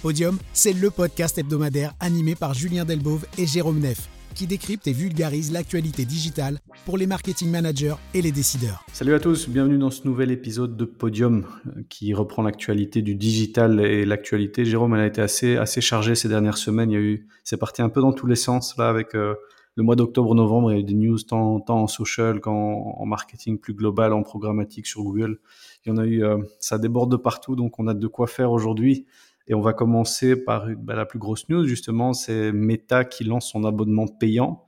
Podium, c'est le podcast hebdomadaire animé par Julien Delbove et Jérôme Neff, qui décrypte et vulgarise l'actualité digitale pour les marketing managers et les décideurs. Salut à tous, bienvenue dans ce nouvel épisode de Podium qui reprend l'actualité du digital et l'actualité. Jérôme, elle a été assez, assez chargée ces dernières semaines. Il y a eu, c'est parti un peu dans tous les sens là avec euh, le mois d'octobre-novembre. Il y a eu des news tant, en social qu'en en marketing plus global, en programmatique sur Google. Il y en a eu, euh, ça déborde de partout, donc on a de quoi faire aujourd'hui. Et on va commencer par bah, la plus grosse news, justement, c'est Meta qui lance son abonnement payant.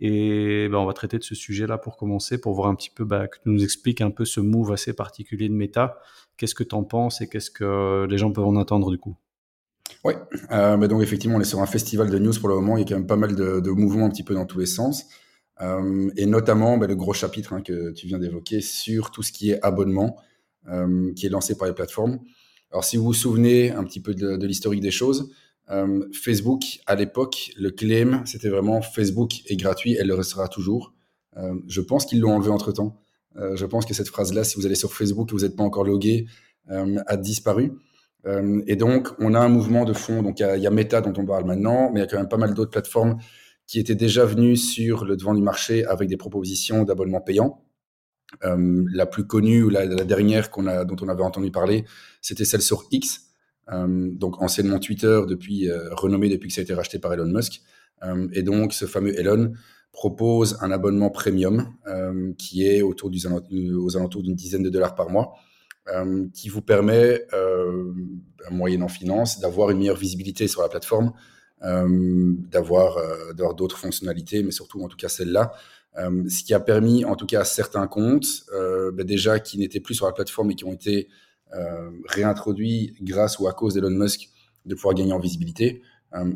Et bah, on va traiter de ce sujet-là pour commencer, pour voir un petit peu, bah, que tu nous expliques un peu ce move assez particulier de Meta. Qu'est-ce que tu en penses et qu'est-ce que les gens peuvent en attendre du coup? Oui, euh, donc effectivement, on est sur un festival de news pour le moment. Il y a quand même pas mal de, mouvements un petit peu dans tous les sens. Euh, et notamment le gros chapitre hein, que tu viens d'évoquer sur tout ce qui est abonnement, euh, qui est lancé par les plateformes. Alors, si vous vous souvenez un petit peu de, l'historique des choses, euh, Facebook, à l'époque, le claim, c'était vraiment Facebook est gratuit, elle le restera toujours. Euh, je pense qu'ils l'ont enlevé entre temps. Euh, je pense que cette phrase-là, si vous allez sur Facebook et vous n'êtes pas encore logué, a disparu. et donc, on a un mouvement de fond. Donc, il y, a Meta dont on parle maintenant, mais il y a quand même pas mal d'autres plateformes qui étaient déjà venues sur le devant du marché avec des propositions d'abonnement payant. Euh, la plus connue ou la, dernière dont on avait entendu parler, c'était celle sur X, euh, donc anciennement Twitter, depuis euh, renommé depuis que ça a été racheté par Elon Musk. et donc, ce fameux Elon propose un abonnement premium qui est autour du, aux alentours d'une dizaine de dollars par mois, qui vous permet, un moyen en finance, d'avoir une meilleure visibilité sur la plateforme, d'avoir d'autres fonctionnalités, mais surtout en tout cas celle-là, euh, ce qui a permis, en tout cas à certains comptes, euh, ben déjà qui n'étaient plus sur la plateforme et qui ont été euh, réintroduits grâce ou à cause d'Elon Musk, de pouvoir gagner en visibilité.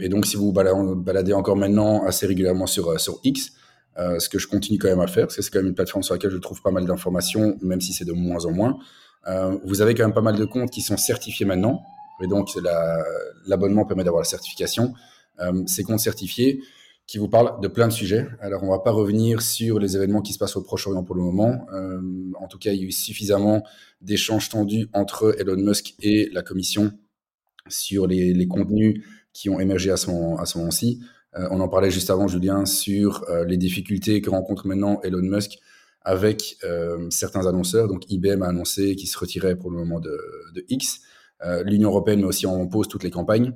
et donc, si vous vous baladez encore maintenant assez régulièrement sur, sur X, ce que je continue quand même à faire, parce que c'est quand même une plateforme sur laquelle je trouve pas mal d'informations, même si c'est de moins en moins. vous avez quand même pas mal de comptes qui sont certifiés maintenant, et donc l'abonnement permet d'avoir la certification. ces comptes certifiés, qui vous parle de plein de sujets. Alors, on va pas revenir sur les événements qui se passent au Proche-Orient pour le moment. Euh, en tout cas, il y a eu suffisamment d'échanges tendus entre Elon Musk et la Commission sur les, contenus qui ont émergé à ce, moment-ci. Euh, on en parlait juste avant, Julien, sur euh, les difficultés que rencontre maintenant Elon Musk avec certains annonceurs. Donc, IBM a annoncé qu'il se retirait pour le moment de, de X. L'Union européenne met aussi en pause toutes les campagnes.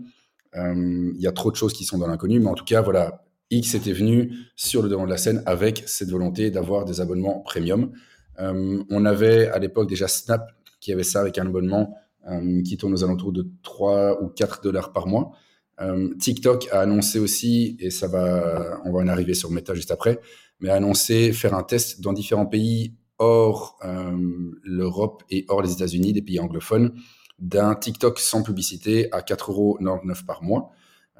Il y a trop de choses qui sont dans l'inconnu, mais en tout cas, voilà, X était venu sur le devant de la scène avec cette volonté d'avoir des abonnements premium. Euh, on avait à l'époque déjà Snap qui avait ça avec un abonnement euh, qui tourne aux alentours de 3 ou 4 dollars par mois. Euh, TikTok a annoncé aussi, et ça va, on va en arriver sur Meta juste après, mais a annoncé faire un test dans différents pays hors l'Europe et hors les États-Unis, des pays anglophones, d'un TikTok sans publicité à 4,99 euros par mois.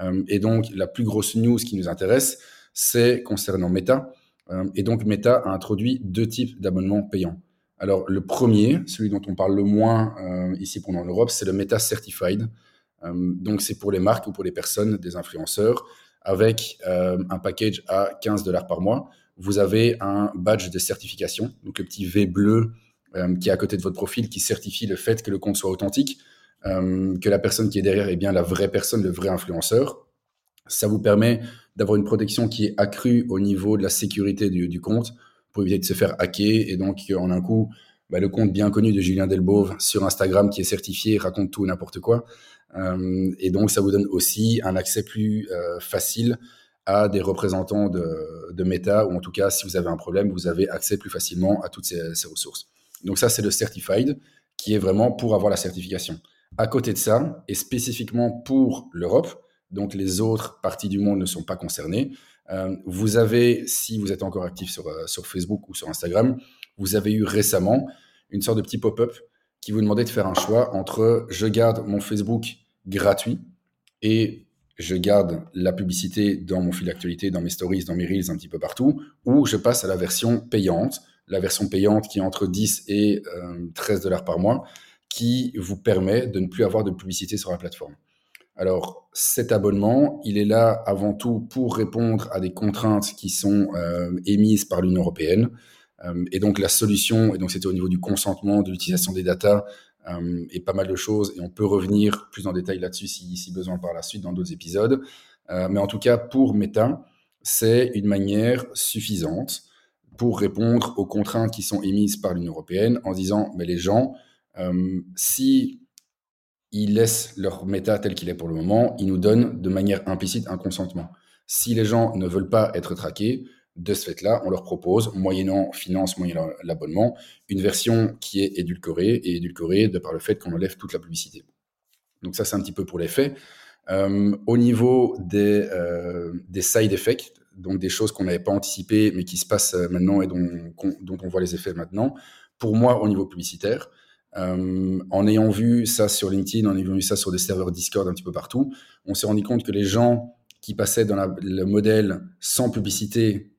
Euh, et donc, la plus grosse news qui nous intéresse, c'est concernant Meta. Euh, et donc, Meta a introduit deux types d'abonnements payants. Alors, le premier, celui dont on parle le moins euh, ici pour en Europe, c'est le Meta Certified. donc, c'est pour les marques ou pour les personnes, des influenceurs, avec un package à 15 dollars par mois. Vous avez un badge de certification, donc le petit V bleu qui est à côté de votre profil, qui certifie le fait que le compte soit authentique. Euh, que la personne qui est derrière est bien la vraie personne, le vrai influenceur. Ça vous permet d'avoir une protection qui est accrue au niveau de la sécurité du, compte pour éviter de se faire hacker et donc en un coup, bah, le compte bien connu de Julien Delbove sur Instagram qui est certifié raconte tout et n'importe quoi. Euh, et donc ça vous donne aussi un accès plus euh, facile à des représentants de, Meta, ou en tout cas, si vous avez un problème, vous avez accès plus facilement à toutes ces ressources. Donc ça, c'est le Certified, qui est vraiment pour avoir la certification. À côté de ça, et spécifiquement pour l'Europe, donc les autres parties du monde ne sont pas concernées, euh, vous avez, si vous êtes encore actif sur, euh, sur Facebook ou sur Instagram, vous avez eu récemment une sorte de petit pop-up qui vous demandait de faire un choix entre je garde mon Facebook gratuit et je garde la publicité dans mon fil d'actualité, dans mes stories, dans mes reels, un petit peu partout, ou je passe à la version payante, la version payante qui est entre 10 et 13 euh, dollars par mois, qui vous permet de ne plus avoir de publicité sur la plateforme. Alors, cet abonnement, il est là avant tout pour répondre à des contraintes qui sont euh, émises par l'Union européenne. Euh, et donc, la solution, et donc c'était au niveau du consentement, de l'utilisation des datas, et pas mal de choses. Et on peut revenir plus en détail là-dessus si, si, besoin par la suite dans d'autres épisodes. mais en tout cas, pour Meta, c'est une manière suffisante pour répondre aux contraintes qui sont émises par l'Union européenne en disant mais les gens, si ils laissent leur méta tel qu'il est pour le moment, ils nous donnent de manière implicite un consentement. Si les gens ne veulent pas être traqués, de ce fait-là, on leur propose, moyennant finance, moyennant l'abonnement, une version qui est édulcorée, et édulcorée de par le fait qu'on enlève toute la publicité. Donc ça, c'est un petit peu pour les faits. Euh, au niveau des, euh, des side effects, donc des choses qu'on n'avait pas anticipées, mais qui se passent euh, maintenant et dont, dont, on voit les effets maintenant, pour moi, au niveau publicitaire, en ayant vu ça sur LinkedIn, en ayant vu ça sur des serveurs Discord un petit peu partout, on s'est rendu compte que les gens qui passaient dans le modèle sans publicité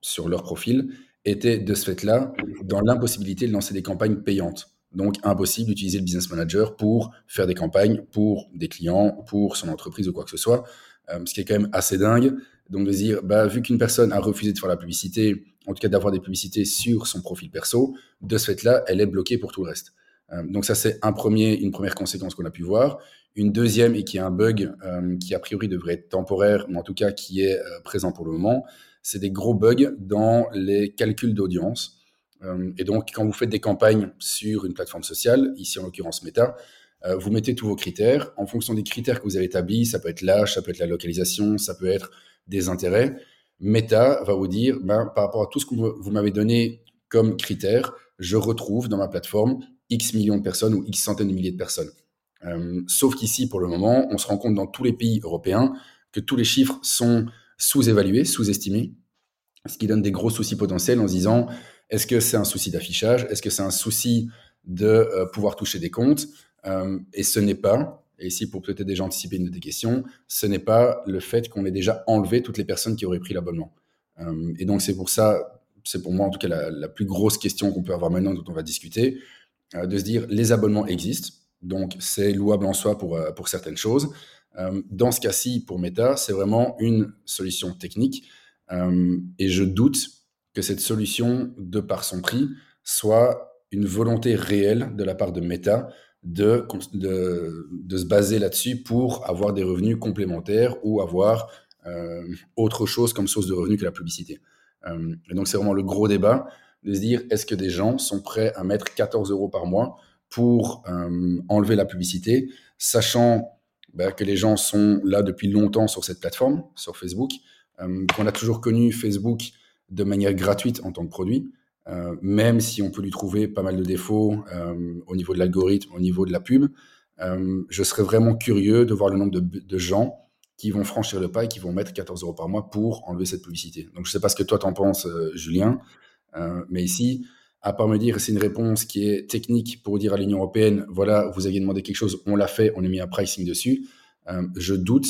sur leur profil étaient de ce fait-là dans l'impossibilité de lancer des campagnes payantes. Donc impossible d'utiliser le business manager pour faire des campagnes pour des clients, pour son entreprise ou quoi que ce soit, euh, ce qui est quand même assez dingue. Donc de dire, bah, vu qu'une personne a refusé de faire la publicité, en tout cas d'avoir des publicités sur son profil perso, de ce fait-là, elle est bloquée pour tout le reste. Euh, donc ça, c'est un premier, une première conséquence qu'on a pu voir. Une deuxième, et qui est un bug euh, qui a priori devrait être temporaire, mais en tout cas qui est présent pour le moment, c'est des gros bugs dans les calculs d'audience. Euh, et donc, quand vous faites des campagnes sur une plateforme sociale, ici en l'occurrence Meta, euh, vous mettez tous vos critères. En fonction des critères que vous avez établis, ça peut être l'âge, ça peut être la localisation, ça peut être des intérêts. Meta va vous dire, ben, par rapport à tout ce que vous, m'avez donné comme critères, je retrouve dans ma plateforme X millions de personnes ou X centaines de milliers de personnes. Euh, sauf qu'ici, pour le moment, on se rend compte dans tous les pays européens que tous les chiffres sont sous-évalué, sous-estimé, ce qui donne des gros soucis potentiels en se disant est-ce que c'est un souci d'affichage? Est-ce que c'est un souci de euh, pouvoir toucher des comptes? Euh, Et ce n'est pas, et ici pour peut-être déjà anticiper une de tes questions, ce n'est pas le fait qu'on ait déjà enlevé toutes les personnes qui auraient pris l'abonnement. Et donc c'est pour ça, c'est pour moi en tout cas la plus grosse question qu'on peut avoir maintenant dont on va discuter, de se dire les abonnements existent, donc c'est louable en soi pour, pour certaines choses. Euh, dans ce cas-ci, pour Meta, c'est vraiment une solution technique. Euh, et je doute que cette solution, de par son prix, soit une volonté réelle de la part de Meta de, de, se baser là-dessus pour avoir des revenus complémentaires ou avoir euh, autre chose comme source de revenus que la publicité. et donc c'est vraiment le gros débat de se dire est-ce que des gens sont prêts à mettre 14 euros par mois pour enlever la publicité, sachant bah, que les gens sont là depuis longtemps sur cette plateforme, sur Facebook, euh, qu'on a toujours connu Facebook de manière gratuite en tant que produit, euh, même si on peut lui trouver pas mal de défauts euh, au niveau de l'algorithme, au niveau de la pub. je serais vraiment curieux de voir le nombre de, gens qui vont franchir le pas et qui vont mettre 14 euros par mois pour enlever cette publicité. Donc je ne sais pas ce que toi t'en penses, Julien, mais ici, à part me dire c'est une réponse qui est technique pour dire à l'Union européenne, voilà, vous aviez demandé quelque chose, on l'a fait, on a mis un pricing dessus. Euh, je doute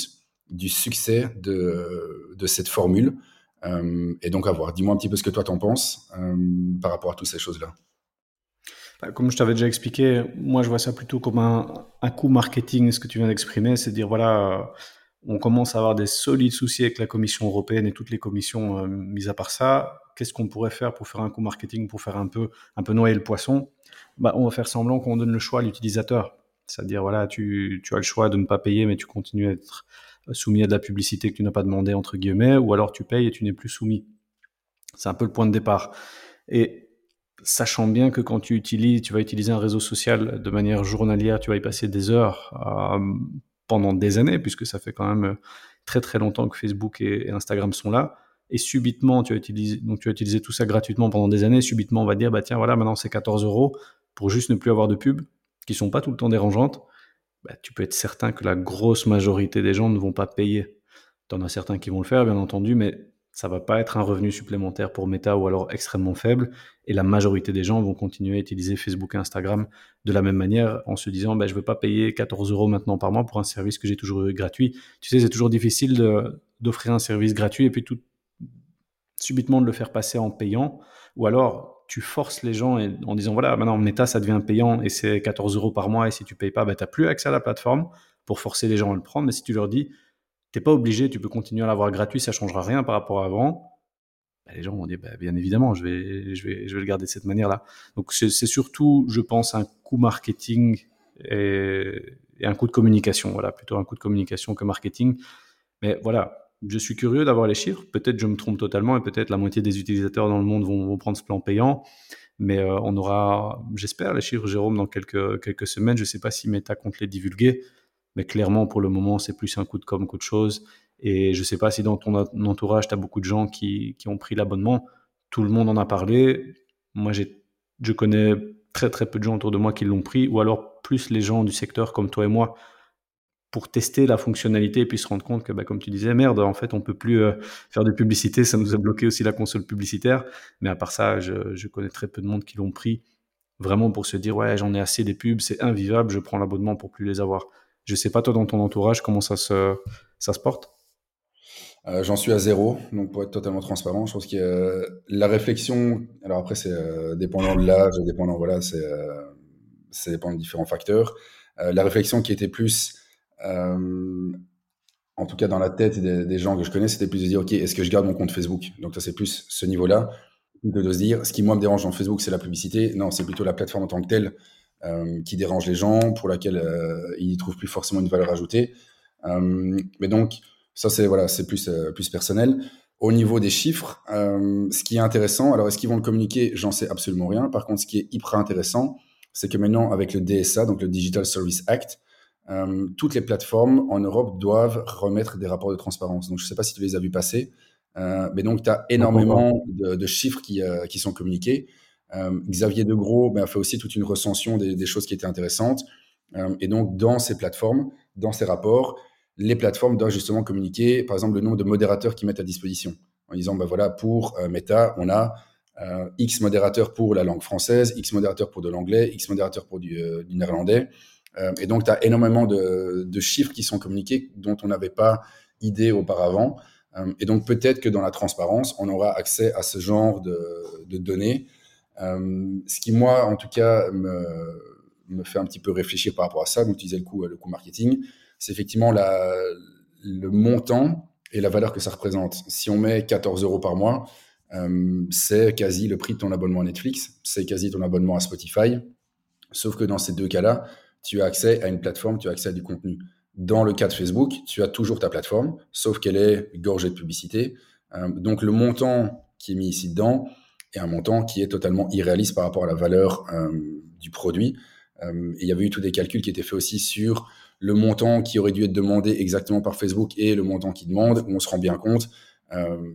du succès de, de cette formule. Euh, et donc à voir. Dis-moi un petit peu ce que toi t'en penses euh, par rapport à toutes ces choses-là. Bah, comme je t'avais déjà expliqué, moi je vois ça plutôt comme un, un coût marketing, ce que tu viens d'exprimer, c'est dire voilà, on commence à avoir des solides soucis avec la Commission européenne et toutes les commissions euh, mises à part ça. Qu'est-ce qu'on pourrait faire pour faire un coup marketing, pour faire un peu, un peu noyer le poisson? Bah, On va faire semblant qu'on donne le choix à l'utilisateur. C'est-à-dire, voilà, tu, tu, as le choix de ne pas payer, mais tu continues à être soumis à de la publicité que tu n'as pas demandé, entre guillemets, ou alors tu payes et tu n'es plus soumis. C'est un peu le point de départ. Et sachant bien que quand tu utilises, tu vas utiliser un réseau social de manière journalière, tu vas y passer des heures euh, pendant des années, puisque ça fait quand même euh, très très longtemps que Facebook et, Instagram sont là. Et subitement, tu as utilisé, donc tu as utilisé tout ça gratuitement pendant des années. Subitement, on va dire, bah tiens, voilà, maintenant c'est 14 euros pour juste ne plus avoir de pub, qui sont pas tout le temps dérangeantes. Bah, tu peux être certain que la grosse majorité des gens ne vont pas payer. Tu en as certains qui vont le faire, bien entendu, mais ça va pas être un revenu supplémentaire pour Meta ou alors extrêmement faible. Et la majorité des gens vont continuer à utiliser Facebook et Instagram de la même manière en se disant bah, je ne veux pas payer 14 euros maintenant par mois pour un service que j'ai toujours eu gratuit. Tu sais, c'est toujours difficile d'offrir un service gratuit et puis tout subitement de le faire passer en payant. Ou alors tu forces les gens en disant voilà, maintenant Meta ça devient payant et c'est 14 euros par mois et si tu payes pas, bah, tu n'as plus accès à la plateforme pour forcer les gens à le prendre. Mais si tu leur dis, tu pas obligé, tu peux continuer à l'avoir gratuit, ça changera rien par rapport à avant. Bah, les gens vont dire bah, bien évidemment, je vais, je, vais, je vais le garder de cette manière-là. Donc c'est surtout, je pense, un coût marketing et, un coût de communication. Voilà, plutôt un coût de communication que marketing. Mais voilà, je suis curieux d'avoir les chiffres. Peut-être je me trompe totalement et peut-être la moitié des utilisateurs dans le monde vont, vont prendre ce plan payant. Mais euh, on aura, j'espère, les chiffres, Jérôme, dans quelques, quelques semaines. Je ne sais pas si Meta compte les divulguer, mais clairement, pour le moment, c'est plus un coup de com' qu'autre chose. Et je ne sais pas si dans ton entourage, tu as beaucoup de gens qui, qui ont pris l'abonnement. Tout le monde en a parlé. Moi, je connais très très peu de gens autour de moi qui l'ont pris, ou alors plus les gens du secteur comme toi et moi pour tester la fonctionnalité et puis se rendre compte que, bah, comme tu disais, merde, en fait, on peut plus euh, faire de publicité, ça nous a bloqué aussi la console publicitaire. Mais à part ça, je, je connais très peu de monde qui l'ont pris vraiment pour se dire, ouais, j'en ai assez des pubs, c'est invivable, je prends l'abonnement pour plus les avoir. Je sais pas, toi, dans ton entourage, comment ça se, ça se porte? Euh, J'en suis à zéro, donc pour être totalement transparent, je pense que euh, la réflexion, alors après, c'est dépendant de l'âge, dépendant, voilà, c'est ça dépend de différents facteurs. la réflexion qui était plus euh, en tout cas dans la tête des, gens que je connais, c'était plus de dire, OK, est-ce que je garde mon compte Facebook? Donc ça, c'est plus ce niveau-là, de, de se dire, ce qui moi me dérange dans Facebook, c'est la publicité. Non, c'est plutôt la plateforme en tant que telle euh, qui dérange les gens, pour laquelle euh, ils n'y trouvent plus forcément une valeur ajoutée. mais donc, ça, c'est voilà, c'est plus, plus personnel. Au niveau des chiffres, ce qui est intéressant, alors est-ce qu'ils vont le communiquer? J'en sais absolument rien. Par contre, ce qui est hyper intéressant, c'est que maintenant, avec le DSA, donc le Digital Service Act, euh, toutes les plateformes en Europe doivent remettre des rapports de transparence. Donc, je ne sais pas si tu les as vus passer, euh, mais donc tu as énormément de, de chiffres qui, euh, qui, sont communiqués. Euh, Xavier Degros ben, a fait aussi toute une recension des, choses qui étaient intéressantes. Euh, et donc, dans ces plateformes, dans ces rapports, les plateformes doivent justement communiquer, par exemple, le nombre de modérateurs qu'ils mettent à disposition. En disant, ben voilà, pour Meta, on a X modérateurs pour la langue française, X modérateurs pour de l'anglais, X modérateurs pour du, néerlandais. Euh, et donc, tu as énormément de, chiffres qui sont communiqués dont on n'avait pas idée auparavant. Euh, et donc, peut-être que dans la transparence, on aura accès à ce genre de données. Euh, ce qui, moi, en tout cas, me, me, fait un petit peu réfléchir par rapport à ça, disais le coût, le coût marketing, c'est effectivement la, le montant et la valeur que ça représente. Si on met 14 euros par mois, euh, c'est quasi le prix de ton abonnement à Netflix, c'est quasi ton abonnement à Spotify. Sauf que dans ces deux cas-là, tu as accès à une plateforme, tu as accès à du contenu. Dans le cas de Facebook, tu as toujours ta plateforme, sauf qu'elle est gorgée de publicité. Euh, donc le montant qui est mis ici dedans un montant qui est totalement irréaliste par rapport à la valeur euh, du produit. Euh, et il y avait eu tous des calculs qui étaient faits aussi sur le montant qui aurait dû être demandé exactement par Facebook et le montant qu'il demande, où on se rend bien compte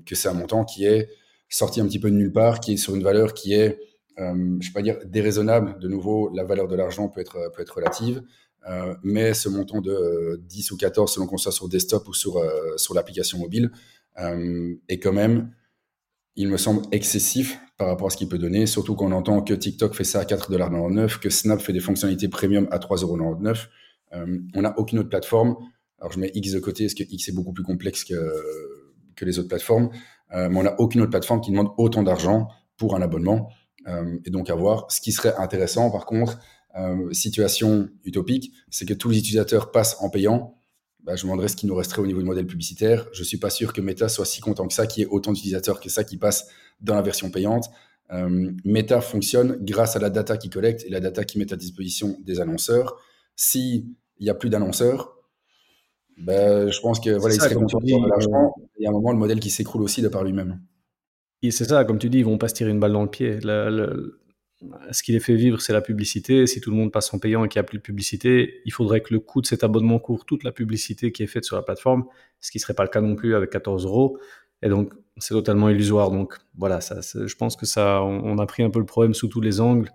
que c'est un montant qui est sorti un petit peu de nulle part, qui est sur une valeur qui est euh, je ne vais pas dire déraisonnable. De nouveau, la valeur de l'argent peut être, peut être relative. Euh, mais ce montant de 10 euh, ou 14, selon qu'on soit sur desktop ou sur, sur l'application mobile, est quand même, il me semble, excessif par rapport à ce qu'il peut donner, surtout qu'on entend que TikTok fait ça à 4,99$, que Snap fait des fonctionnalités premium à 3,99$. on n'a aucune autre plateforme. Alors je mets X de côté, parce que X est beaucoup plus complexe que, les autres plateformes, mais on n'a aucune autre plateforme qui demande autant d'argent pour un abonnement. Euh, et donc à voir. Ce qui serait intéressant, par contre, euh, situation utopique, c'est que tous les utilisateurs passent en payant. Bah, je me demanderais ce qui nous resterait au niveau du modèle publicitaire. Je suis pas sûr que Meta soit si content que ça, qu'il y ait autant d'utilisateurs que ça qui passent dans la version payante. Euh, Meta fonctionne grâce à la data qui collecte et la data qui met à disposition des annonceurs. S'il n'y a plus d'annonceurs, ben, je pense que voilà, de l'argent. Il y a un moment, le modèle qui s'écroule aussi de par lui-même c'est ça, comme tu dis, ils vont pas se tirer une balle dans le pied. Ce qui les fait vivre, c'est la publicité. Si tout le monde passe en payant et qu'il n'y a plus de publicité, il faudrait que le coût de cet abonnement couvre toute la publicité qui est faite sur la plateforme, ce qui ne serait pas le cas non plus avec 14 euros. Et donc, c'est totalement illusoire. Donc, voilà, je pense que ça, on, a pris un peu le problème sous tous les angles.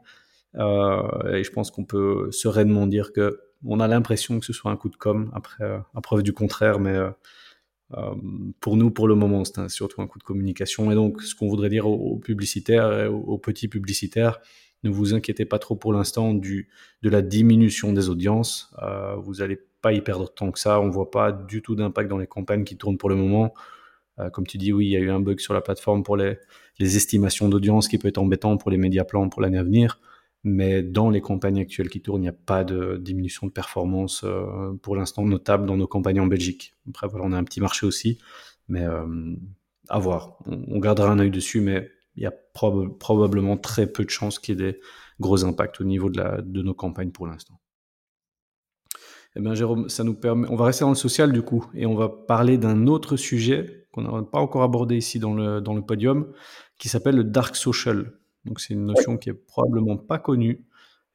Euh, et je pense qu'on peut sereinement dire que on a l'impression que ce soit un coup de com. Après, euh, à preuve du contraire, mais euh, pour nous, pour le moment, c'est surtout un coup de communication. Et donc, ce qu'on voudrait dire aux, publicitaires et aux, petits publicitaires, ne vous inquiétez pas trop pour l'instant de la diminution des audiences. Euh, vous n'allez pas y perdre tant que ça. On voit pas du tout d'impact dans les campagnes qui tournent pour le moment. Euh, comme tu dis, oui, il y a eu un bug sur la plateforme pour les, les estimations d'audience qui peut être embêtant pour les médias plans pour l'année à venir. Mais dans les campagnes actuelles qui tournent, il n'y a pas de diminution de performance euh, pour l'instant notable dans nos campagnes en Belgique. Après, voilà, on a un petit marché aussi, mais, euh, à voir. On, gardera un œil dessus, mais il y a probablement très peu de chances qu'il y ait des gros impacts au niveau de, nos campagnes pour l'instant. Eh bien, Jérôme, ça nous permet. On va rester dans le social du coup, et on va parler d'un autre sujet qu'on n'a pas encore abordé ici dans le podium, qui s'appelle le dark social. Donc, c'est une notion qui est probablement pas connue,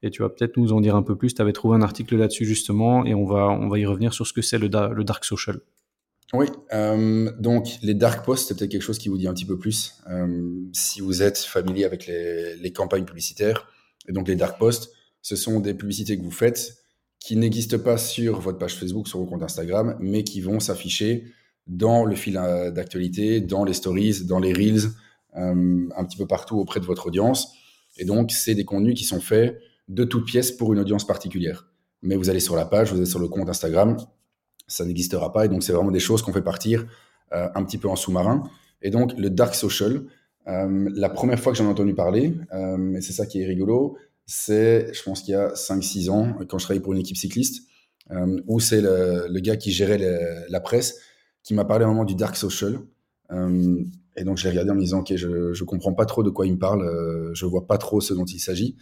et tu vas peut-être nous en dire un peu plus. Tu avais trouvé un article là-dessus justement, et on va, on va y revenir sur ce que c'est le, le dark social. Oui, euh, donc les dark posts, c'est peut-être quelque chose qui vous dit un petit peu plus. Euh, si vous êtes familier avec les, les, campagnes publicitaires, et donc les dark posts, ce sont des publicités que vous faites qui n'existent pas sur votre page Facebook, sur vos comptes Instagram, mais qui vont s'afficher dans le fil euh, d'actualité, dans les stories, dans les reels, un petit peu partout auprès de votre audience. Et donc, c'est des contenus qui sont faits de toutes pièces pour une audience particulière. Mais vous allez sur la page, vous êtes sur le compte Instagram, ça n'existera pas. Et donc, c'est vraiment des choses qu'on fait partir euh, un petit peu en sous-marin. Et donc, le dark social, euh, la première fois que j'en ai entendu parler, euh, et c'est ça qui est rigolo, c'est, je pense qu'il y a 5-6 ans, quand je travaillais pour une équipe cycliste, où c'est le, gars qui gérait la presse qui m'a parlé un moment du dark social. Et donc, je l'ai regardé en me disant, OK, je ne comprends pas trop de quoi il me parle, je vois pas trop ce dont il s'agit.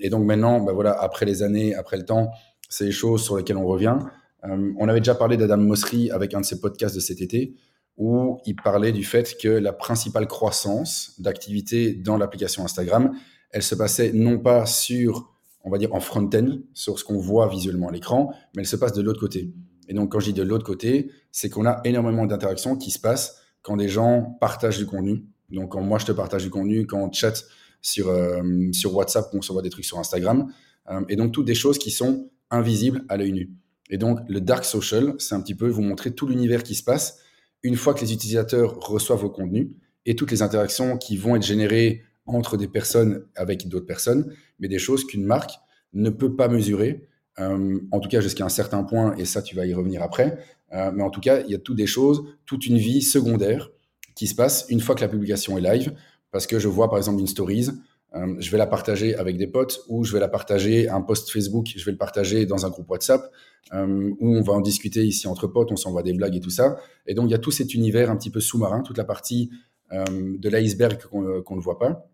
et donc, maintenant, bah voilà, après les années, après le temps, c'est les choses sur lesquelles on revient. Euh, on avait déjà parlé d'Adam Mosseri avec un de ses podcasts de cet été, où il parlait du fait que la principale croissance d'activité dans l'application Instagram, elle se passait non pas sur, on va dire, en front-end, sur ce qu'on voit visuellement à l'écran, mais elle se passe de l'autre côté. Et donc, quand je dis de l'autre côté, c'est qu'on a énormément d'interactions qui se passent quand des gens partagent du contenu. Donc, quand moi, je te partage du contenu, quand on chatte sur, euh, sur WhatsApp, on se voit des trucs sur Instagram. Euh, et donc, toutes des choses qui sont invisibles à l'œil nu. Et donc, le dark social, c'est un petit peu vous montrer tout l'univers qui se passe une fois que les utilisateurs reçoivent vos contenus et toutes les interactions qui vont être générées entre des personnes avec d'autres personnes, mais des choses qu'une marque ne peut pas mesurer, euh, en tout cas jusqu'à un certain point, et ça tu vas y revenir après, euh, mais en tout cas il y a toutes des choses, toute une vie secondaire qui se passe une fois que la publication est live, parce que je vois par exemple une stories, euh, je vais la partager avec des potes ou je vais la partager un post Facebook, je vais le partager dans un groupe WhatsApp euh, où on va en discuter ici entre potes, on s'envoie des blagues et tout ça. Et donc il y a tout cet univers un petit peu sous-marin, toute la partie euh, de l'iceberg qu'on ne voit pas.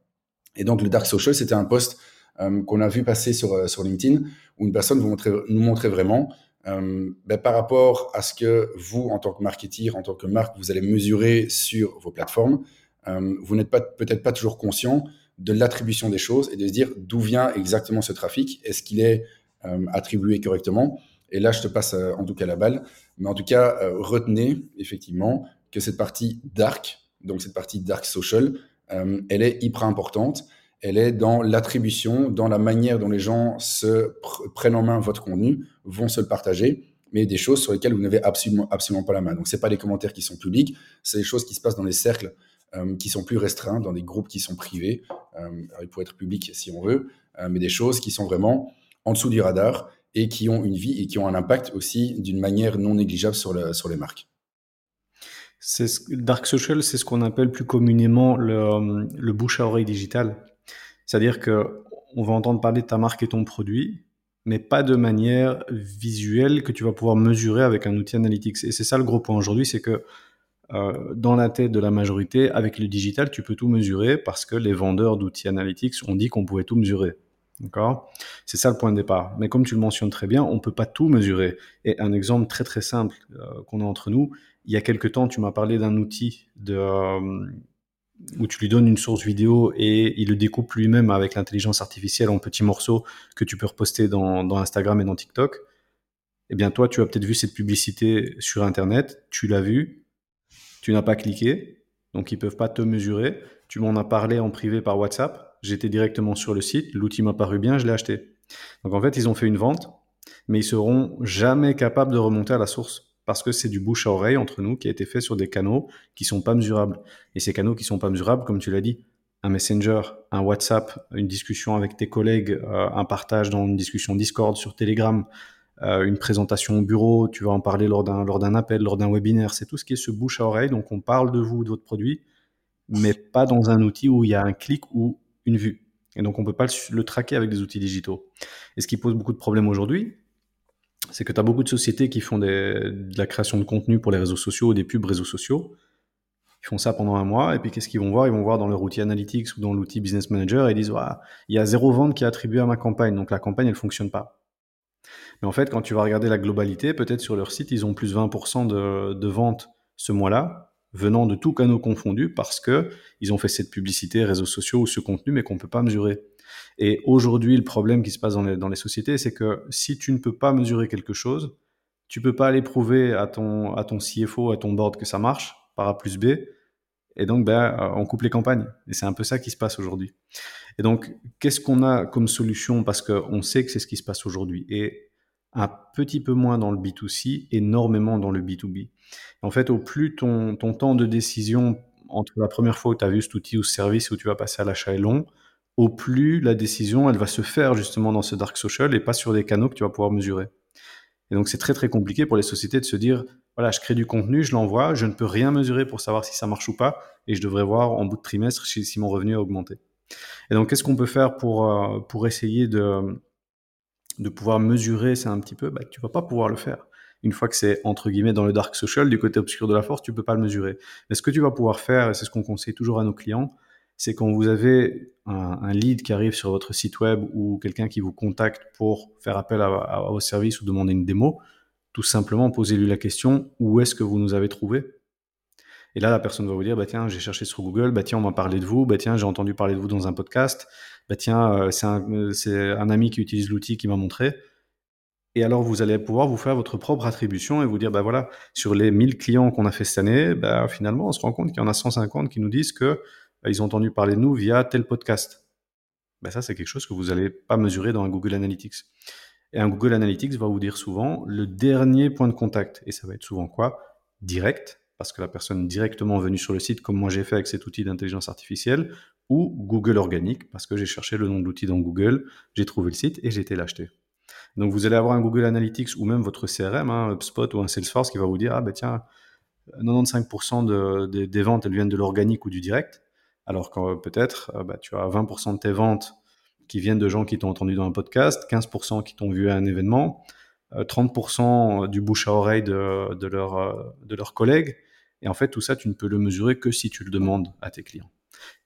Et donc le dark social, c'était un post qu'on a vu passer sur, LinkedIn où une personne nous montrait vraiment ben, par rapport à ce que vous, en tant que marketeur, en tant que marque, vous allez mesurer sur vos plateformes, vous n'êtes peut-être pas toujours conscient de l'attribution des choses et de se dire d'où vient exactement ce trafic, est-ce qu'il est, euh, attribué correctement? Et là, je te passe euh, en tout cas la balle. Mais en tout cas, euh, retenez effectivement que cette partie dark, donc cette partie dark social, elle est hyper importante. Elle est dans l'attribution, dans la manière dont les gens se prennent en main votre contenu, vont se le partager, mais des choses sur lesquelles vous n'avez absolument, absolument pas la main. Donc, ce pas les commentaires qui sont publics, c'est des choses qui se passent dans les cercles euh, qui sont plus restreints, dans des groupes qui sont privés. Euh, il peut être public si on veut, euh, mais des choses qui sont vraiment en dessous du radar et qui ont une vie et qui ont un impact aussi d'une manière non négligeable sur, sur les marques. Dark social, c'est ce qu'on appelle plus communément le, le bouche à oreille digital. C'est-à-dire que on va entendre parler de ta marque et ton produit, mais pas de manière visuelle que tu vas pouvoir mesurer avec un outil analytics. Et c'est ça le gros point aujourd'hui, c'est que euh, dans la tête de la majorité, avec le digital, tu peux tout mesurer parce que les vendeurs d'outils analytics ont dit qu'on pouvait tout mesurer. D'accord? C'est ça le point de départ. Mais comme tu le mentionnes très bien, on peut pas tout mesurer. Et un exemple très très simple euh, qu'on a entre nous, il y a quelque temps, tu m'as parlé d'un outil de, euh, où tu lui donnes une source vidéo et il le découpe lui-même avec l'intelligence artificielle en petits morceaux que tu peux reposter dans, Instagram et dans TikTok. Eh bien, toi, tu as peut-être vu cette publicité sur Internet, tu l'as vue, tu n'as pas cliqué, donc ils peuvent pas te mesurer. Tu m'en as parlé en privé par WhatsApp. J'étais directement sur le site, l'outil m'a paru bien, je l'ai acheté. Donc en fait, ils ont fait une vente, mais ils seront jamais capables de remonter à la source parce que c'est du bouche à oreille entre nous qui a été fait sur des canaux qui sont pas mesurables. Et ces canaux qui sont pas mesurables, comme tu l'as dit, un Messenger, un WhatsApp, une discussion avec tes collègues, euh, un partage dans une discussion Discord sur Telegram, euh, une présentation au bureau, tu vas en parler lors d'un appel, lors d'un webinaire. C'est tout ce qui est ce bouche à oreille. Donc on parle de vous, de votre produit, mais pas dans un outil où il y a un clic ou une vue. Et donc on peut pas le, traquer avec des outils digitaux. Et ce qui pose beaucoup de problèmes aujourd'hui, c'est que tu as beaucoup de sociétés qui font de la création de contenu pour les réseaux sociaux, des pubs réseaux sociaux. Ils font ça pendant un mois et puis qu'est-ce qu'ils vont voir? Ils vont voir dans leur outil Analytics ou dans l'outil Business Manager et ils disent il y a zéro vente qui est attribuée à ma campagne, donc la campagne elle fonctionne pas. Mais en fait, quand tu vas regarder la globalité, peut-être sur leur site, ils ont plus 20% de, de ventes ce mois-là, venant de tous canaux confondus, parce que ils ont fait cette publicité, réseaux sociaux ou ce contenu, mais qu'on peut pas mesurer. Et aujourd'hui, le problème qui se passe dans les, sociétés, c'est que si tu ne peux pas mesurer quelque chose, tu peux pas aller prouver à ton, à ton CFO, à ton board que ça marche, par A plus B, et donc, ben, euh, on coupe les campagnes. Et c'est un peu ça qui se passe aujourd'hui. Et donc, qu'est-ce qu'on a comme solution? Parce qu'on sait que c'est ce qui se passe aujourd'hui. Et un petit peu moins dans le B2C, énormément dans le B2B. En fait, au plus ton, ton temps de décision entre la première fois où tu as vu cet outil ou ce service où tu vas passer à l'achat est long, au plus la décision, elle va se faire justement dans ce dark social et pas sur des canaux que tu vas pouvoir mesurer. Et donc, c'est très, très compliqué pour les sociétés de se dire, voilà, je crée du contenu, je l'envoie, je ne peux rien mesurer pour savoir si ça marche ou pas, et je devrais voir en bout de trimestre si, mon revenu a augmenté. Et donc, qu'est-ce qu'on peut faire pour, euh, pour essayer de, de pouvoir mesurer ça un petit peu? Bah, Tu vas pas pouvoir le faire. Une fois que c'est entre guillemets dans le dark social, du côté obscur de la force, tu peux pas le mesurer. Mais ce que tu vas pouvoir faire, et c'est ce qu'on conseille toujours à nos clients, c'est quand vous avez un, lead qui arrive sur votre site web ou quelqu'un qui vous contacte pour faire appel à, vos services ou demander une démo, tout simplement posez-lui la question où est-ce que vous nous avez trouvé Et là, la personne va vous dire bah tiens, j'ai cherché sur Google, bah tiens, on m'a parlé de vous, bah tiens, j'ai entendu parler de vous dans un podcast, bah tiens, euh, c'est un, ami qui utilise l'outil qui m'a montré. Et alors, vous allez pouvoir vous faire votre propre attribution et vous dire, bah voilà, sur les 1000 clients qu'on a fait cette année, bah finalement, on se rend compte qu'il y en a 150 qui nous disent que ils ont entendu parler de nous via tel podcast. Bah ça, c'est quelque chose que vous n'allez pas mesurer dans un Google Analytics. Et un Google Analytics va vous dire souvent le dernier point de contact. Et ça va être souvent quoi? Direct, parce que la personne directement venue sur le site, comme moi j'ai fait avec cet outil d'intelligence artificielle, ou Google organique, parce que j'ai cherché le nom de l'outil dans Google, j'ai trouvé le site et j'ai été l'acheter. Donc vous allez avoir un Google Analytics ou même votre CRM, un hein, HubSpot ou un Salesforce qui va vous dire ah ben tiens 95% de, des ventes elles viennent de l'organique ou du direct, alors que peut-être euh, bah, tu as 20% de tes ventes qui viennent de gens qui t'ont entendu dans un podcast, 15% qui t'ont vu à un événement, 30% euh, du bouche à oreille de, euh, de leurs collègues. Et en fait, tout ça, tu ne peux le mesurer que si tu le demandes à tes clients.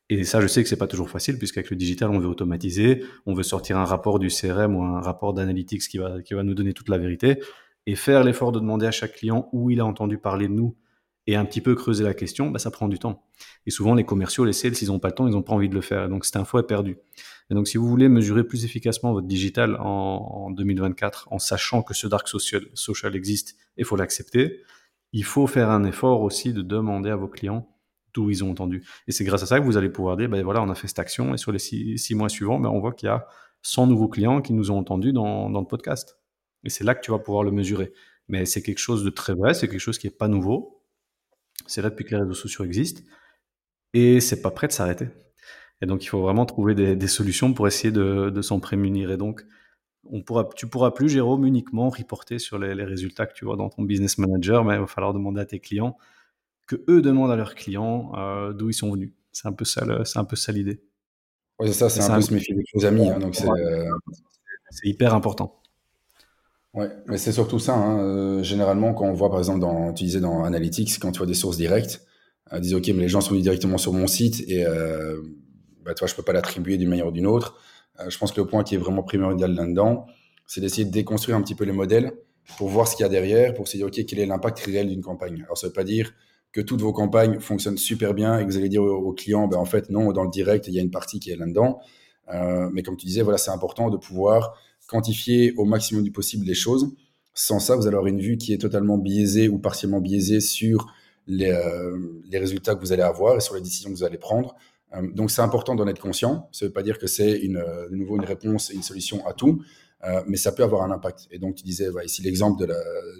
Et ça, je sais que c'est pas toujours facile, puisqu'avec le digital, on veut automatiser, on veut sortir un rapport du CRM ou un rapport d'analytics qui va, qui va nous donner toute la vérité, et faire l'effort de demander à chaque client où il a entendu parler de nous et un petit peu creuser la question, bah, ça prend du temps. Et souvent, les commerciaux, les sales, s'ils n'ont pas le temps, ils n'ont pas envie de le faire. donc, cette info est perdue. Et donc, si vous voulez mesurer plus efficacement votre digital en, 2024, en sachant que ce dark social, existe, il faut l'accepter, il faut faire un effort aussi de demander à vos clients d'où ils ont entendu. Et c'est grâce à ça que vous allez pouvoir dire, ben voilà, on a fait cette action, et sur les six, mois suivants, ben on voit qu'il y a 100 nouveaux clients qui nous ont entendus dans, dans le podcast. Et c'est là que tu vas pouvoir le mesurer. Mais c'est quelque chose de très vrai, c'est quelque chose qui n'est pas nouveau. C'est là depuis que les réseaux sociaux existent. Et c'est pas prêt de s'arrêter. Et donc, il faut vraiment trouver des, solutions pour essayer de, s'en prémunir. Et donc, on pourra, tu pourras plus, Jérôme, uniquement reporter sur les, résultats que tu vois dans ton business manager, mais il va falloir demander à tes clients que eux demandent à leurs clients euh, d'où ils sont venus. C'est un peu ça, c'est un peu ça l'idée. Oui, c'est ça, c'est un, peu se méfier des amis. Hein, donc euh, c'est, hyper important. Ouais, mais c'est surtout ça. Hein, euh, généralement, quand on voit, par exemple, tu disais dans Analytics, quand tu vois des sources directes, euh, disent OK, mais les gens sont venus directement sur mon site et bah, toi, je peux pas l'attribuer d'une manière ou d'une autre. Euh, je pense que le point qui est vraiment primordial là-dedans, c'est d'essayer de déconstruire un petit peu les modèles pour voir ce qu'il y a derrière, pour se dire, OK, quel est l'impact réel d'une campagne. Alors, ça veut pas dire que toutes vos campagnes fonctionnent super bien et que vous allez dire aux clients, ben, en fait, non, dans le direct, il y a une partie qui est là-dedans. Euh, mais comme tu disais, voilà, c'est important de pouvoir quantifier au maximum du possible les choses. Sans ça, vous allez avoir une vue qui est totalement biaisée ou partiellement biaisée sur les, euh, résultats que vous allez avoir et sur les décisions que vous allez prendre. Euh, donc c'est important d'en être conscient. Ça ne veut pas dire que c'est une, euh, de nouveau une réponse et une solution à tout, mais ça peut avoir un impact. Et donc tu disais ici l'exemple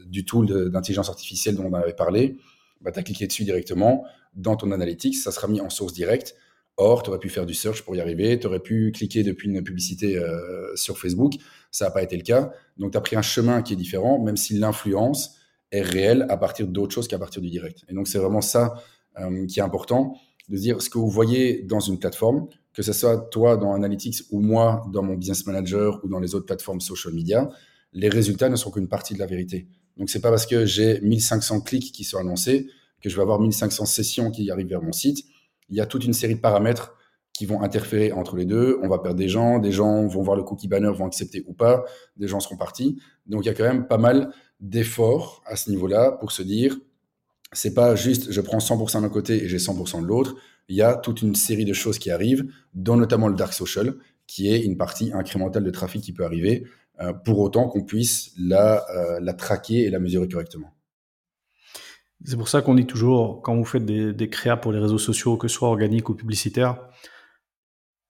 du tool d'intelligence artificielle dont on avait parlé. Bah, tu as cliqué dessus directement dans ton analytics, ça sera mis en source directe. Or, tu aurais pu faire du search pour y arriver, tu aurais pu cliquer depuis une publicité sur Facebook, ça n'a pas été le cas. Donc, tu as pris un chemin qui est différent, même si l'influence est réelle à partir d'autres choses qu'à partir du direct. Et donc, c'est vraiment ça qui est important de dire ce que vous voyez dans une plateforme, que ce soit toi dans Analytics ou moi dans mon Business Manager ou dans les autres plateformes social media, les résultats ne sont qu'une partie de la vérité. Donc, c'est pas parce que j'ai 1500 clics qui sont annoncés que je vais avoir 1500 sessions qui arrivent vers mon site, il y a toute une série de paramètres qui vont interférer entre les deux. On va perdre des gens, des gens vont voir le cookie banner, vont accepter ou pas, des gens seront partis. Donc il y a quand même pas mal d'efforts à ce niveau-là pour se dire, c'est pas juste je prends 100% d'un côté et j'ai 100% de l'autre. Il y a toute une série de choses qui arrivent, dont notamment le dark social, qui est une partie incrémentale de trafic qui peut arriver, euh, pour autant qu'on puisse la, euh, la traquer et la mesurer correctement. C'est pour ça qu'on dit toujours, quand vous faites des, des créas pour les réseaux sociaux, que ce soit organiques ou publicitaires,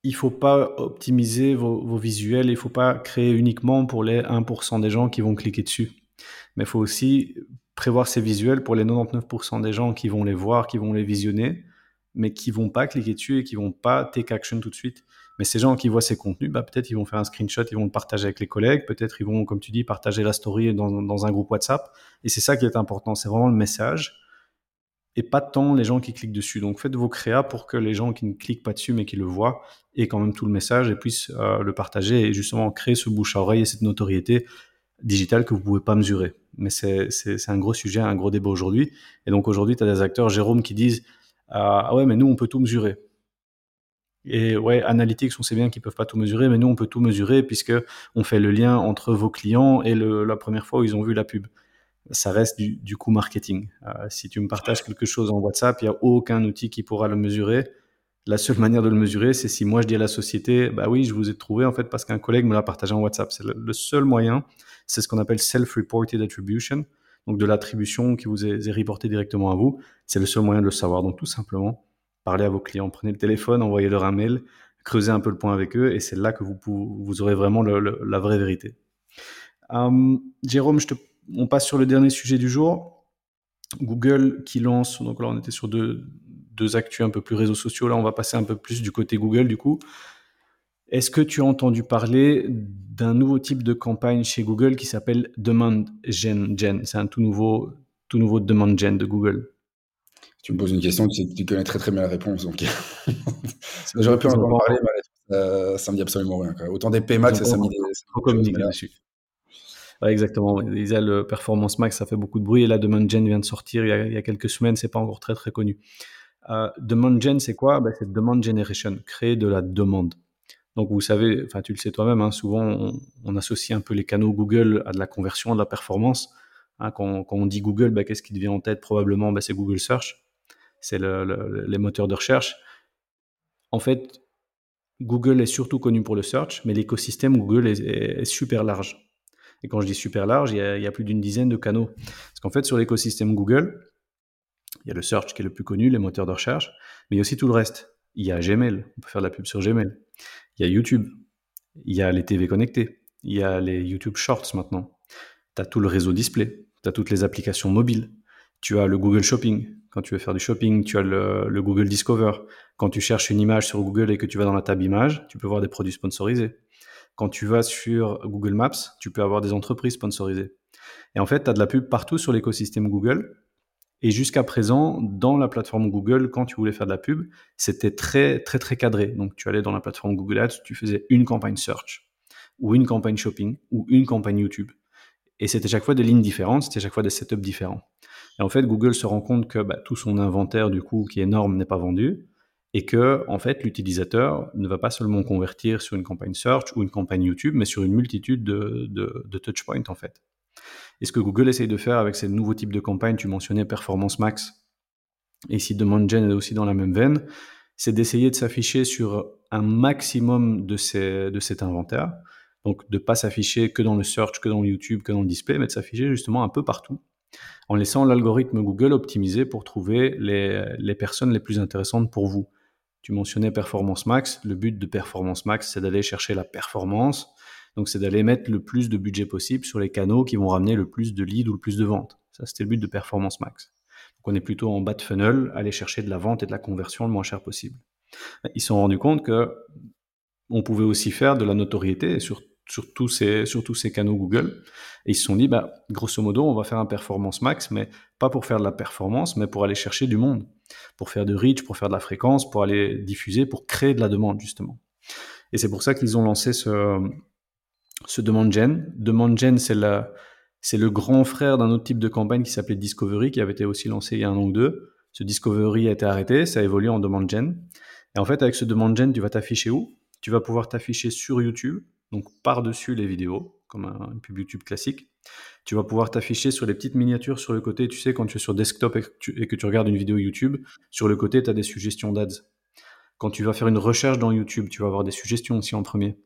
il faut pas optimiser vos, vos visuels, il faut pas créer uniquement pour les 1% des gens qui vont cliquer dessus. Mais il faut aussi prévoir ces visuels pour les 99% des gens qui vont les voir, qui vont les visionner, mais qui vont pas cliquer dessus et qui vont pas take action tout de suite. Mais ces gens qui voient ces contenus, bah, peut-être ils vont faire un screenshot, ils vont le partager avec les collègues, peut-être ils vont, comme tu dis, partager la story dans, dans un groupe WhatsApp. Et c'est ça qui est important, c'est vraiment le message et pas tant les gens qui cliquent dessus. Donc faites vos créas pour que les gens qui ne cliquent pas dessus mais qui le voient aient quand même tout le message et puissent euh, le partager et justement créer ce bouche à oreille et cette notoriété digitale que vous pouvez pas mesurer. Mais c'est un gros sujet, un gros débat aujourd'hui. Et donc aujourd'hui, tu as des acteurs, Jérôme, qui disent Ah ouais, mais nous, on peut tout mesurer. Et ouais, Analytics, on sait bien qu'ils peuvent pas tout mesurer, mais nous, on peut tout mesurer puisque on fait le lien entre vos clients et la première fois où ils ont vu la pub. Ça reste du, du coût marketing. Euh, si tu me partages quelque chose en WhatsApp, il n'y a aucun outil qui pourra le mesurer. La seule manière de le mesurer, c'est si moi je dis à la société, bah oui, je vous ai trouvé en fait parce qu'un collègue me l'a partagé en WhatsApp. C'est le, seul moyen. C'est ce qu'on appelle self-reported attribution. Donc de l'attribution qui vous est, reportée directement à vous. C'est le seul moyen de le savoir. Donc tout simplement, parlez à vos clients, prenez le téléphone, envoyez-leur un mail, creusez un peu le point avec eux, et c'est là que vous, aurez vraiment la vraie vérité. Euh, Jérôme, on passe sur le dernier sujet du jour. Google qui lance, donc là on était sur deux, deux un peu plus réseaux sociaux, là on va passer un peu plus du côté Google du coup. Est-ce que tu as entendu parler d'un nouveau type de campagne chez Google qui s'appelle Demand Gen? Gen? C'est un tout nouveau, tout nouveau Demand Gen de Google. Tu me poses une question, tu, tu connais très très bien la réponse. Donc... J'aurais pu en parler, mais euh, ça me dit absolument rien. Quoi. Autant des PMAX, ça me dit. Trop communiquer dessus. Ouais, exactement. Il disait le Performance Max, ça fait beaucoup de bruit. Et là, Demand Gen vient de sortir il y a, il y a quelques semaines, c'est pas encore très très connu. Euh, demand Gen, c'est quoi? Ben, C'est Demand Generation, créer de la demande. Donc vous savez, enfin tu le sais toi-même, hein, souvent on, associe un peu les canaux Google à de la conversion, à de la performance. Hein, quand, on dit Google, ben, qu'est-ce qui devient en tête? Probablement, ben, c'est Google Search c'est le, le, les moteurs de recherche. En fait, Google est surtout connu pour le search, mais l'écosystème Google est, super large. Et quand je dis super large, il y a, il y a plus d'une dizaine de canaux. Parce qu'en fait, sur l'écosystème Google, il y a le search qui est le plus connu, les moteurs de recherche, mais il y a aussi tout le reste. Il y a Gmail, on peut faire de la pub sur Gmail. Il y a YouTube, il y a les TV connectés, il y a les YouTube Shorts maintenant. Tu as tout le réseau display, tu as toutes les applications mobiles, tu as le Google Shopping, quand tu veux faire du shopping, tu as le, le, Google Discover. Quand tu cherches une image sur Google et que tu vas dans la tab image, tu peux voir des produits sponsorisés. Quand tu vas sur Google Maps, tu peux avoir des entreprises sponsorisées. Et en fait, tu as de la pub partout sur l'écosystème Google. Et jusqu'à présent, dans la plateforme Google, quand tu voulais faire de la pub, c'était très, très, très cadré. Donc, tu allais dans la plateforme Google Ads, tu faisais une campagne search, ou une campagne shopping, ou une campagne YouTube. Et c'était chaque fois des lignes différentes, c'était chaque fois des setups différents. Et en fait, Google se rend compte que bah, tout son inventaire, du coup, qui est énorme, n'est pas vendu et que, en fait, l'utilisateur ne va pas seulement convertir sur une campagne search ou une campagne YouTube, mais sur une multitude de, de, de touchpoints, en fait. Et ce que Google essaye de faire avec ces nouveaux types de campagnes, tu mentionnais Performance Max, et ici Demand Gen est aussi dans la même veine, c'est d'essayer de s'afficher sur un maximum de, ces, cet inventaire. Donc, de ne pas s'afficher que dans le search, que dans le YouTube, que dans le display, mais de s'afficher justement un peu partout en laissant l'algorithme Google optimiser pour trouver les, les, personnes les plus intéressantes pour vous. Tu mentionnais Performance Max. Le but de Performance Max, c'est d'aller chercher la performance. Donc, c'est d'aller mettre le plus de budget possible sur les canaux qui vont ramener le plus de leads ou le plus de ventes. Ça, c'était le but de Performance Max. Donc, on est plutôt en bas de funnel, aller chercher de la vente et de la conversion le moins cher possible. Ils se sont rendus compte que on pouvait aussi faire de la notoriété sur tous ces, sur tous ces canaux Google. Et ils se sont dit, bah, grosso modo, on va faire un performance max, mais pas pour faire de la performance, mais pour aller chercher du monde, pour faire de reach, pour faire de la fréquence, pour aller diffuser, pour créer de la demande, justement. Et c'est pour ça qu'ils ont lancé ce, ce demande gen. Demande gen, c'est le grand frère d'un autre type de campagne qui s'appelait Discovery, qui avait été aussi lancé il y a un an ou deux. Ce Discovery a été arrêté, ça a évolué en demande gen. Et en fait, avec ce demande gen, tu vas t'afficher où? Tu vas pouvoir t'afficher sur YouTube, donc par-dessus les vidéos, comme un, pub YouTube classique. Tu vas pouvoir t'afficher sur les petites miniatures sur le côté. Tu sais, quand tu es sur desktop et que tu, regardes une vidéo YouTube, sur le côté, tu as des suggestions d'ads. Quand tu vas faire une recherche dans YouTube, tu vas avoir des suggestions aussi en premier.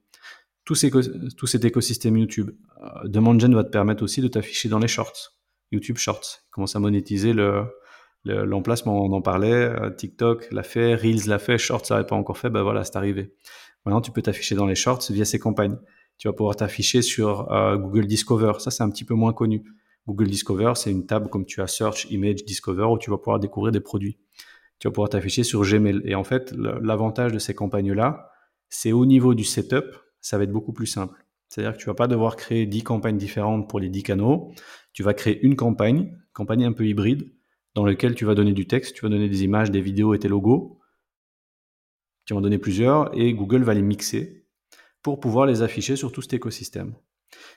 Tout, cet écosystème YouTube. Euh, demande Gen va te permettre aussi de t'afficher dans les shorts. YouTube Shorts. Commence à monétiser le, l'emplacement, on en parlait, euh, TikTok l'a fait, Reels l'a fait, Shorts ça n'avait pas encore fait, ben voilà, c'est arrivé. Maintenant, tu peux t'afficher dans les Shorts via ces campagnes. Tu vas pouvoir t'afficher sur euh, Google Discover. Ça, c'est un petit peu moins connu. Google Discover, c'est une table comme tu as Search, Image, Discover, où tu vas pouvoir découvrir des produits. Tu vas pouvoir t'afficher sur Gmail. Et en fait, l'avantage de ces campagnes-là, c'est au niveau du setup, ça va être beaucoup plus simple. C'est-à-dire que tu vas pas devoir créer 10 campagnes différentes pour les 10 canaux. Tu vas créer une campagne, campagne un peu hybride, dans lequel tu vas donner du texte, tu vas donner des images, des vidéos et tes logos. Tu vas en donner plusieurs et Google va les mixer pour pouvoir les afficher sur tout cet écosystème.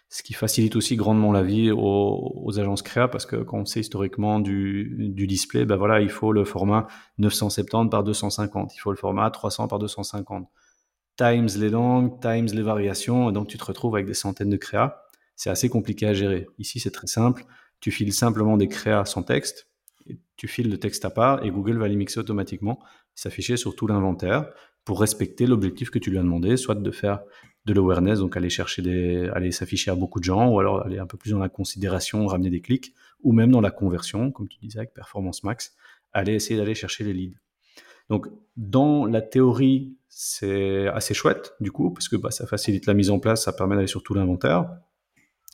Ce qui facilite aussi grandement la vie aux, agences créa parce que quand on sait historiquement du, display, ben voilà, il faut le format 970 par 250, il faut le format 300 par 250, times les langues, times les variations, et donc tu te retrouves avec des centaines de créas. C'est assez compliqué à gérer. Ici, c'est très simple. Tu files simplement des créas sans texte, tu files le texte à part et Google va les mixer automatiquement, s'afficher sur tout l'inventaire pour respecter l'objectif que tu lui as demandé, soit de faire de l'awareness, donc aller chercher des, aller s'afficher à beaucoup de gens, ou alors aller un peu plus dans la considération, ramener des clics, ou même dans la conversion, comme tu disais avec Performance Max, aller essayer d'aller chercher les leads. Donc, dans la théorie, c'est assez chouette, du coup, parce que bah, ça facilite la mise en place, ça permet d'aller sur tout l'inventaire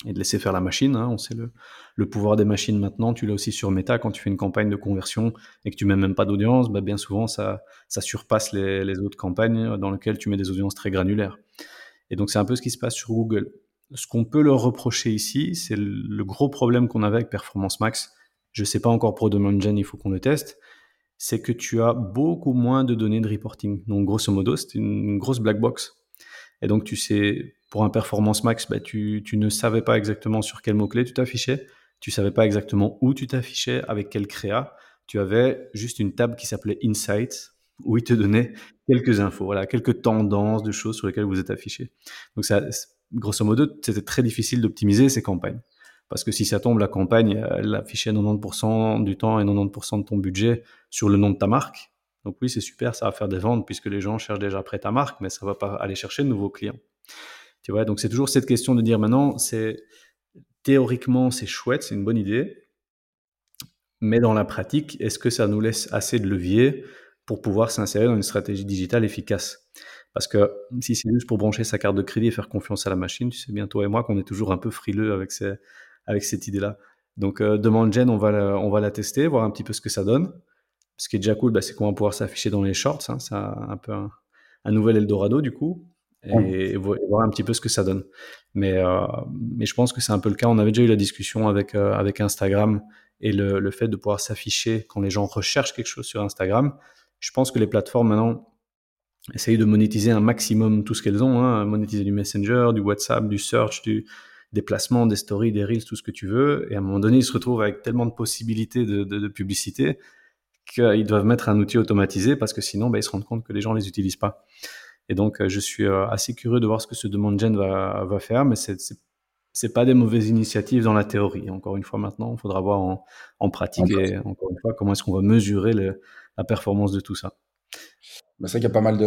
et de laisser faire la machine. Hein. On sait le, le, pouvoir des machines maintenant. Tu l'as aussi sur Meta quand tu fais une campagne de conversion et que tu mets même pas d'audience. Bah bien souvent, ça, surpasse les, autres campagnes dans lesquelles tu mets des audiences très granulaires. Et donc, c'est un peu ce qui se passe sur Google. Ce qu'on peut leur reprocher ici, c'est le gros problème qu'on avait avec Performance Max. Je sais pas encore pour Demand Gen, il faut qu'on le teste. C'est que tu as beaucoup moins de données de reporting. Donc, grosso modo, c'est une grosse black box. Et donc, tu sais pour un performance max, bah, tu, ne savais pas exactement sur quel mot-clé tu t'affichais, tu savais pas exactement où tu t'affichais, avec quel créa. Tu avais juste une table qui s'appelait Insights, où il te donnait quelques infos, voilà, quelques tendances de choses sur lesquelles vous êtes affiché. Donc, ça, grosso modo, c'était très difficile d'optimiser ces campagnes. Parce que si ça tombe, la campagne, elle affichait 90% du temps et 90% de ton budget sur le nom de ta marque. Donc oui, c'est super, ça va faire des ventes puisque les gens cherchent déjà après ta marque, mais ça va pas aller chercher de nouveaux clients. Tu vois, donc c'est toujours cette question de dire maintenant, c'est théoriquement c'est chouette, c'est une bonne idée, mais dans la pratique, est-ce que ça nous laisse assez de levier pour pouvoir s'insérer dans une stratégie digitale efficace? Parce que si c'est juste pour brancher sa carte de crédit et faire confiance à la machine, tu sais bien toi et moi qu'on est toujours un peu frileux avec, ces, avec cette idée-là. Donc euh, demande Gen, on va, la, on va la tester, voir un petit peu ce que ça donne. Ce qui est déjà cool, bah, c'est qu'on va pouvoir s'afficher dans les shorts. Hein, c'est un, peu un, un nouvel Eldorado du coup et, voir un petit peu ce que ça donne. Mais, euh, mais je pense que c'est un peu le cas. On avait déjà eu la discussion avec, euh, avec Instagram et le, le, fait de pouvoir s'afficher quand les gens recherchent quelque chose sur Instagram. Je pense que les plateformes maintenant essayent de monétiser un maximum tout ce qu'elles ont, hein, monétiser du Messenger, du WhatsApp, du search, du déplacement, des stories, des reels, tout ce que tu veux. Et à un moment donné, ils se retrouvent avec tellement de possibilités de, de, de publicité qu'ils doivent mettre un outil automatisé parce que sinon, ben, ils se rendent compte que les gens les utilisent pas. Et donc, euh, je suis euh, assez curieux de voir ce que ce demande gen va, va faire, mais c'est c'est pas des mauvaises initiatives dans la théorie. Encore une fois, maintenant, il faudra voir en, en pratique et encore une fois comment est-ce qu'on va mesurer le, la performance de tout ça. Bah, c'est vrai qu'il y a pas mal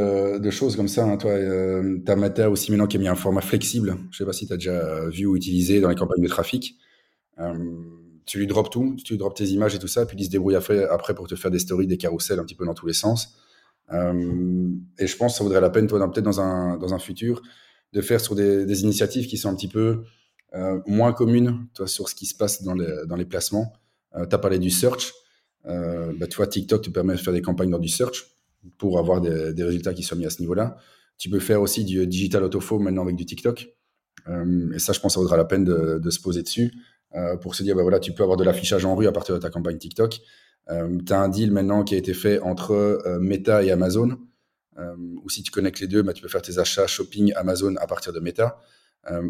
de, choses comme ça. Hein. Toi, euh, Meta aussi maintenant qui a mis un format flexible. Je sais pas si tu as déjà vu ou utilisé dans les campagnes de trafic. Euh, tu lui drops tout, tu lui drops tes images et tout ça, puis il se débrouille après, pour te faire des stories, des carousels un petit peu dans tous les sens. Euh, et je pense que ça vaudrait la peine, toi, peut-être dans un, dans un futur, de faire sur des, initiatives qui sont un petit peu euh, moins communes, toi, sur ce qui se passe dans les, dans les placements. Euh, tu as parlé du search. Euh, bah, tu vois, TikTok te permet de faire des campagnes dans du search pour avoir des, résultats qui soient mis à ce niveau-là. Tu peux faire aussi du digital autofo maintenant avec du TikTok. Euh, et ça, je pense ça vaudra la peine de, se poser dessus euh, pour se dire, bah, voilà, tu peux avoir de l'affichage en rue à partir de ta campagne TikTok. Euh, tu as un deal maintenant qui a été fait entre euh, Meta et Amazon. Ou si tu connectes les deux, bah, tu peux faire tes achats shopping Amazon à partir de Meta.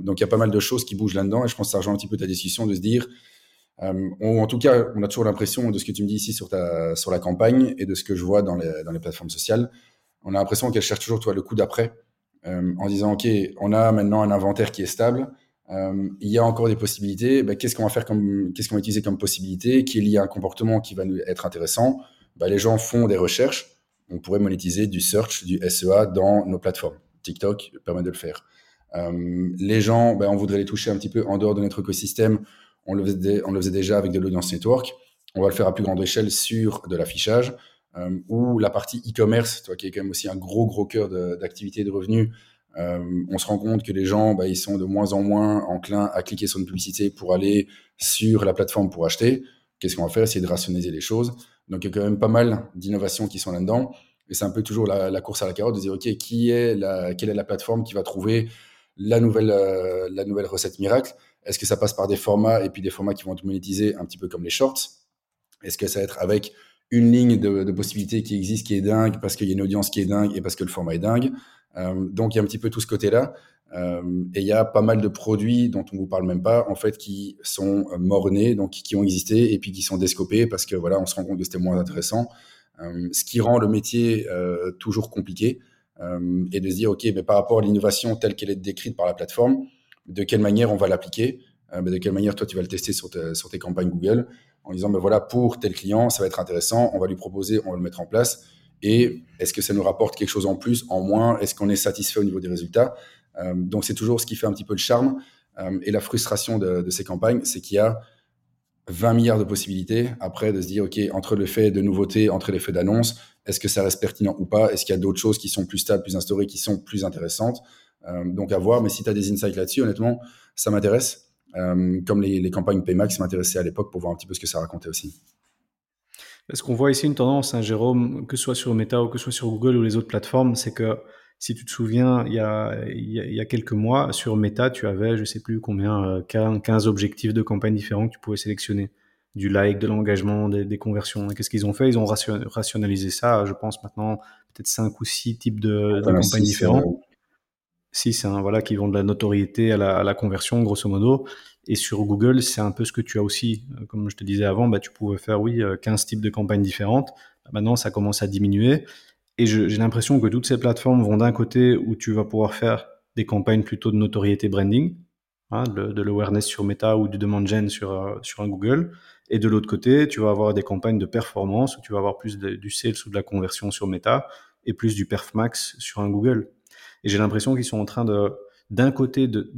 donc il y a pas mal de choses qui bougent là-dedans et je pense que ça rejoint un petit peu ta discussion de se dire, ou en tout cas, on a toujours l'impression de ce que tu me dis ici sur, la campagne et de ce que je vois dans les, plateformes sociales, on a l'impression qu'elle cherche toujours toi, le coup d'après en disant, OK, on a maintenant un inventaire qui est stable, euh, il y a encore des possibilités. Ben, qu'est-ce qu'on va faire qu'est-ce qu'on va utiliser comme possibilité? Qu'il y a un comportement qui va nous être intéressant. Ben, les gens font des recherches. On pourrait monétiser du search, du SEA dans nos plateformes. TikTok permet de le faire. Euh, les gens, ben, on voudrait les toucher un petit peu en dehors de notre écosystème. On le faisait, déjà avec de l'audience network. On va le faire à plus grande échelle sur de l'affichage. Euh, ou la partie e-commerce, qui est quand même aussi un gros gros cœur d'activité de, de revenus, euh, on se rend compte que les gens, bah, ils sont de moins en moins enclins à cliquer sur une publicité pour aller sur la plateforme pour acheter. Qu'est-ce qu'on va faire? Essayer de rationaliser les choses. Donc, il y a quand même pas mal d'innovations qui sont là-dedans. Et c'est un peu toujours la, course à la carotte de dire, OK, qui est la, quelle est la plateforme qui va trouver la nouvelle, euh, la nouvelle recette miracle? Est-ce que ça passe par des formats et puis des formats qui vont être monétisés un petit peu comme les shorts? Est-ce que ça va être avec une ligne de, possibilités qui existe, qui est dingue, parce qu'il y a une audience qui est dingue et parce que le format est dingue? Euh, donc il y a un petit peu tout ce côté-là. Euh, et il y a pas mal de produits dont on vous parle même pas, en fait, qui sont morts-nés, donc qui ont existé et puis qui sont descopés parce que voilà, on se rend compte que c'était moins intéressant. Euh, ce qui rend le métier toujours compliqué et de se dire, ok, mais par rapport à l'innovation telle qu'elle est décrite par la plateforme, de quelle manière on va l'appliquer, de quelle manière toi tu vas le tester sur, tes campagnes Google, en disant, ben voilà, pour tel client, ça va être intéressant, on va lui proposer, on va le mettre en place. Et est-ce que ça nous rapporte quelque chose en plus, en moins? Est-ce qu'on est satisfait au niveau des résultats? Euh, Donc c'est toujours ce qui fait un petit peu le charme euh, et la frustration de, ces campagnes, c'est qu'il y a 20 milliards de possibilités après de se dire, OK, entre le fait de nouveautés, entre les faits d'annonce, est-ce que ça reste pertinent ou pas? Est-ce qu'il y a d'autres choses qui sont plus stables, plus instaurées, qui sont plus intéressantes? euh, Donc à voir, mais si tu as des insights là-dessus, honnêtement, ça m'intéresse. comme les, les campagnes Paymax m'intéressaient à l'époque pour voir un petit peu ce que ça racontait aussi. Parce qu'on voit ici une tendance, hein, Jérôme, que ce soit sur Meta ou que ce soit sur Google ou les autres plateformes, c'est que si tu te souviens, il y, a, il, y a, quelques mois, sur Meta, tu avais, je sais plus combien, 15 euh, objectifs de campagne différents que tu pouvais sélectionner. Du like, de l'engagement, des, conversions. Qu'est-ce qu'ils ont fait? Ils ont rationalisé ça, je pense maintenant, peut-être 5 ou 6 types de, de campagnes différentes. 6, hein, voilà, qui vont de la notoriété à la, conversion, grosso modo. Et sur Google, c'est un peu ce que tu as aussi. Euh, comme je te disais avant, bah, tu pouvais faire, oui, 15 euh, types de campagnes différentes. Bah, maintenant, ça commence à diminuer. Et j'ai l'impression que toutes ces plateformes vont d'un côté où tu vas pouvoir faire des campagnes plutôt de notoriété branding, hein, de, l'awareness sur Meta ou du demand gen sur, euh, sur un Google. Et de l'autre côté, tu vas avoir des campagnes de performance où tu vas avoir plus du sales ou de la conversion sur Meta et plus du perf max sur un Google. Et j'ai l'impression qu'ils sont en train de, d'un côté, de,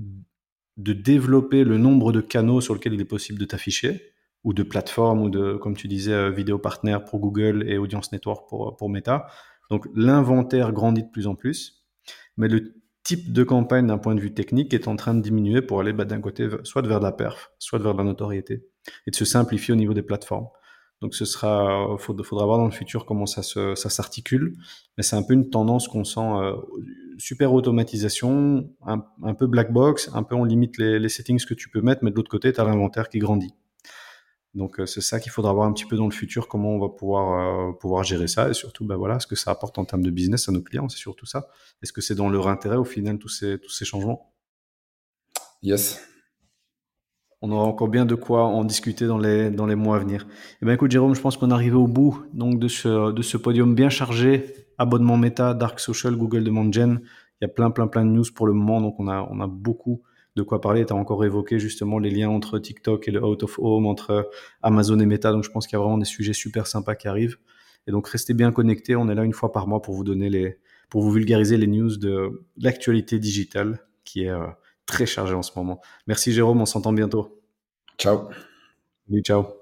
de développer le nombre de canaux sur lesquels il est possible de t'afficher, ou de plateformes, ou de, comme tu disais, euh, vidéo partenaire pour Google et Audience Network pour, pour Meta. Donc l'inventaire grandit de plus en plus, mais le type de campagne d'un point de vue technique est en train de diminuer pour aller bah, d'un côté soit vers de la perf, soit vers de la notoriété, et de se simplifier au niveau des plateformes. Donc ce sera, faudra, faudra voir dans le futur comment ça se, ça s'articule, mais c'est un peu une tendance qu'on sent euh, super automatisation, un, peu black box, un peu on limite les, settings que tu peux mettre, mais de l'autre côté tu as l'inventaire qui grandit. Donc euh, c'est ça qu'il faudra voir un petit peu dans le futur comment on va pouvoir euh, pouvoir gérer ça et surtout ben voilà ce que ça apporte en termes de business à nos clients, c'est surtout ça. Est-ce que c'est dans leur intérêt au final tous ces tous ces changements? Yes, on aura encore bien de quoi en discuter dans les, dans les mois à venir. Eh ben, écoute, Jérôme, je pense qu'on est arrivé au bout donc, de, ce, de ce podium bien chargé. Abonnement Meta, Dark Social, Google Demand Gen. Il y a plein, plein, plein de news pour le moment. Donc, on a, on a beaucoup de quoi parler. Tu as encore évoqué justement les liens entre TikTok et le Out of Home, entre Amazon et Meta. Donc, je pense qu'il y a vraiment des sujets super sympas qui arrivent. Et donc, restez bien connectés. On est là une fois par mois pour vous donner les, pour vous vulgariser les news de l'actualité digitale qui est, euh, très chargé en ce moment. Merci Jérôme, on s'entend bientôt. Ciao. ciao.